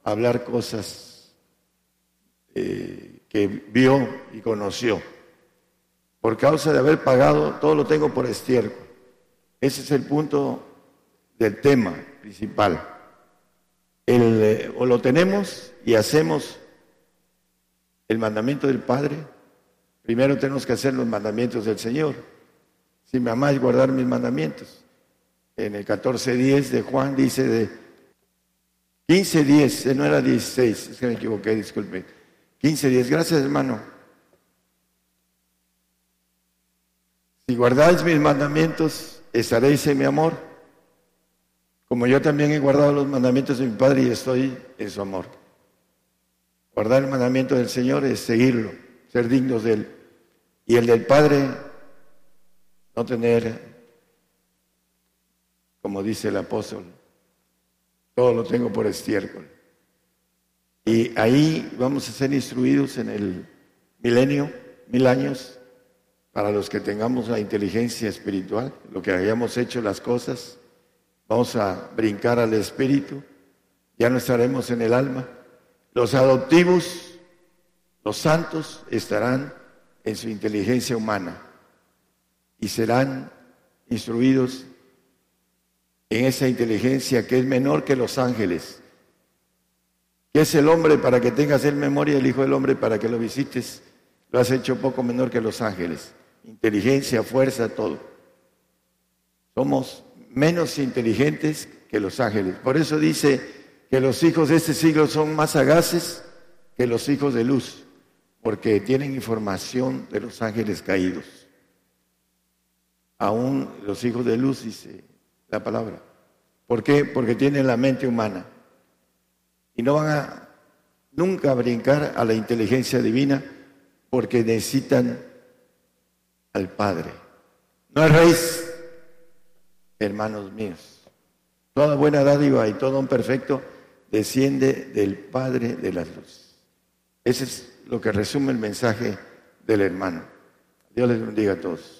Speaker 3: hablar cosas eh, que vio y conoció por causa de haber pagado, todo lo tengo por estiércol. Ese es el punto del tema principal. Eh, o lo tenemos y hacemos el mandamiento del Padre, primero tenemos que hacer los mandamientos del Señor. Si me amáis, guardar mis mandamientos. En el 14.10 de Juan dice de 15.10, eh, no era 16, es que me equivoqué, disculpe. 15.10, gracias hermano. Si guardáis mis mandamientos, estaréis en mi amor, como yo también he guardado los mandamientos de mi Padre y estoy en su amor. Guardar el mandamiento del Señor es seguirlo, ser dignos de Él. Y el del Padre, no tener, como dice el apóstol, todo lo tengo por estiércol. Y ahí vamos a ser instruidos en el milenio, mil años, para los que tengamos la inteligencia espiritual, lo que hayamos hecho las cosas, vamos a brincar al espíritu, ya no estaremos en el alma. Los adoptivos, los santos, estarán en su inteligencia humana y serán instruidos en esa inteligencia que es menor que los ángeles. ¿Qué es el hombre para que tengas el memoria? El Hijo del Hombre para que lo visites. Lo has hecho poco menor que los ángeles inteligencia, fuerza, todo. Somos menos inteligentes que los ángeles. Por eso dice que los hijos de este siglo son más sagaces que los hijos de luz, porque tienen información de los ángeles caídos. Aún los hijos de luz, dice la palabra. ¿Por qué? Porque tienen la mente humana y no van a nunca brincar a la inteligencia divina porque necesitan al Padre. No es rey, hermanos míos. Toda buena dádiva y todo un perfecto desciende del Padre de las luces. Ese es lo que resume el mensaje del hermano. Dios les bendiga a todos.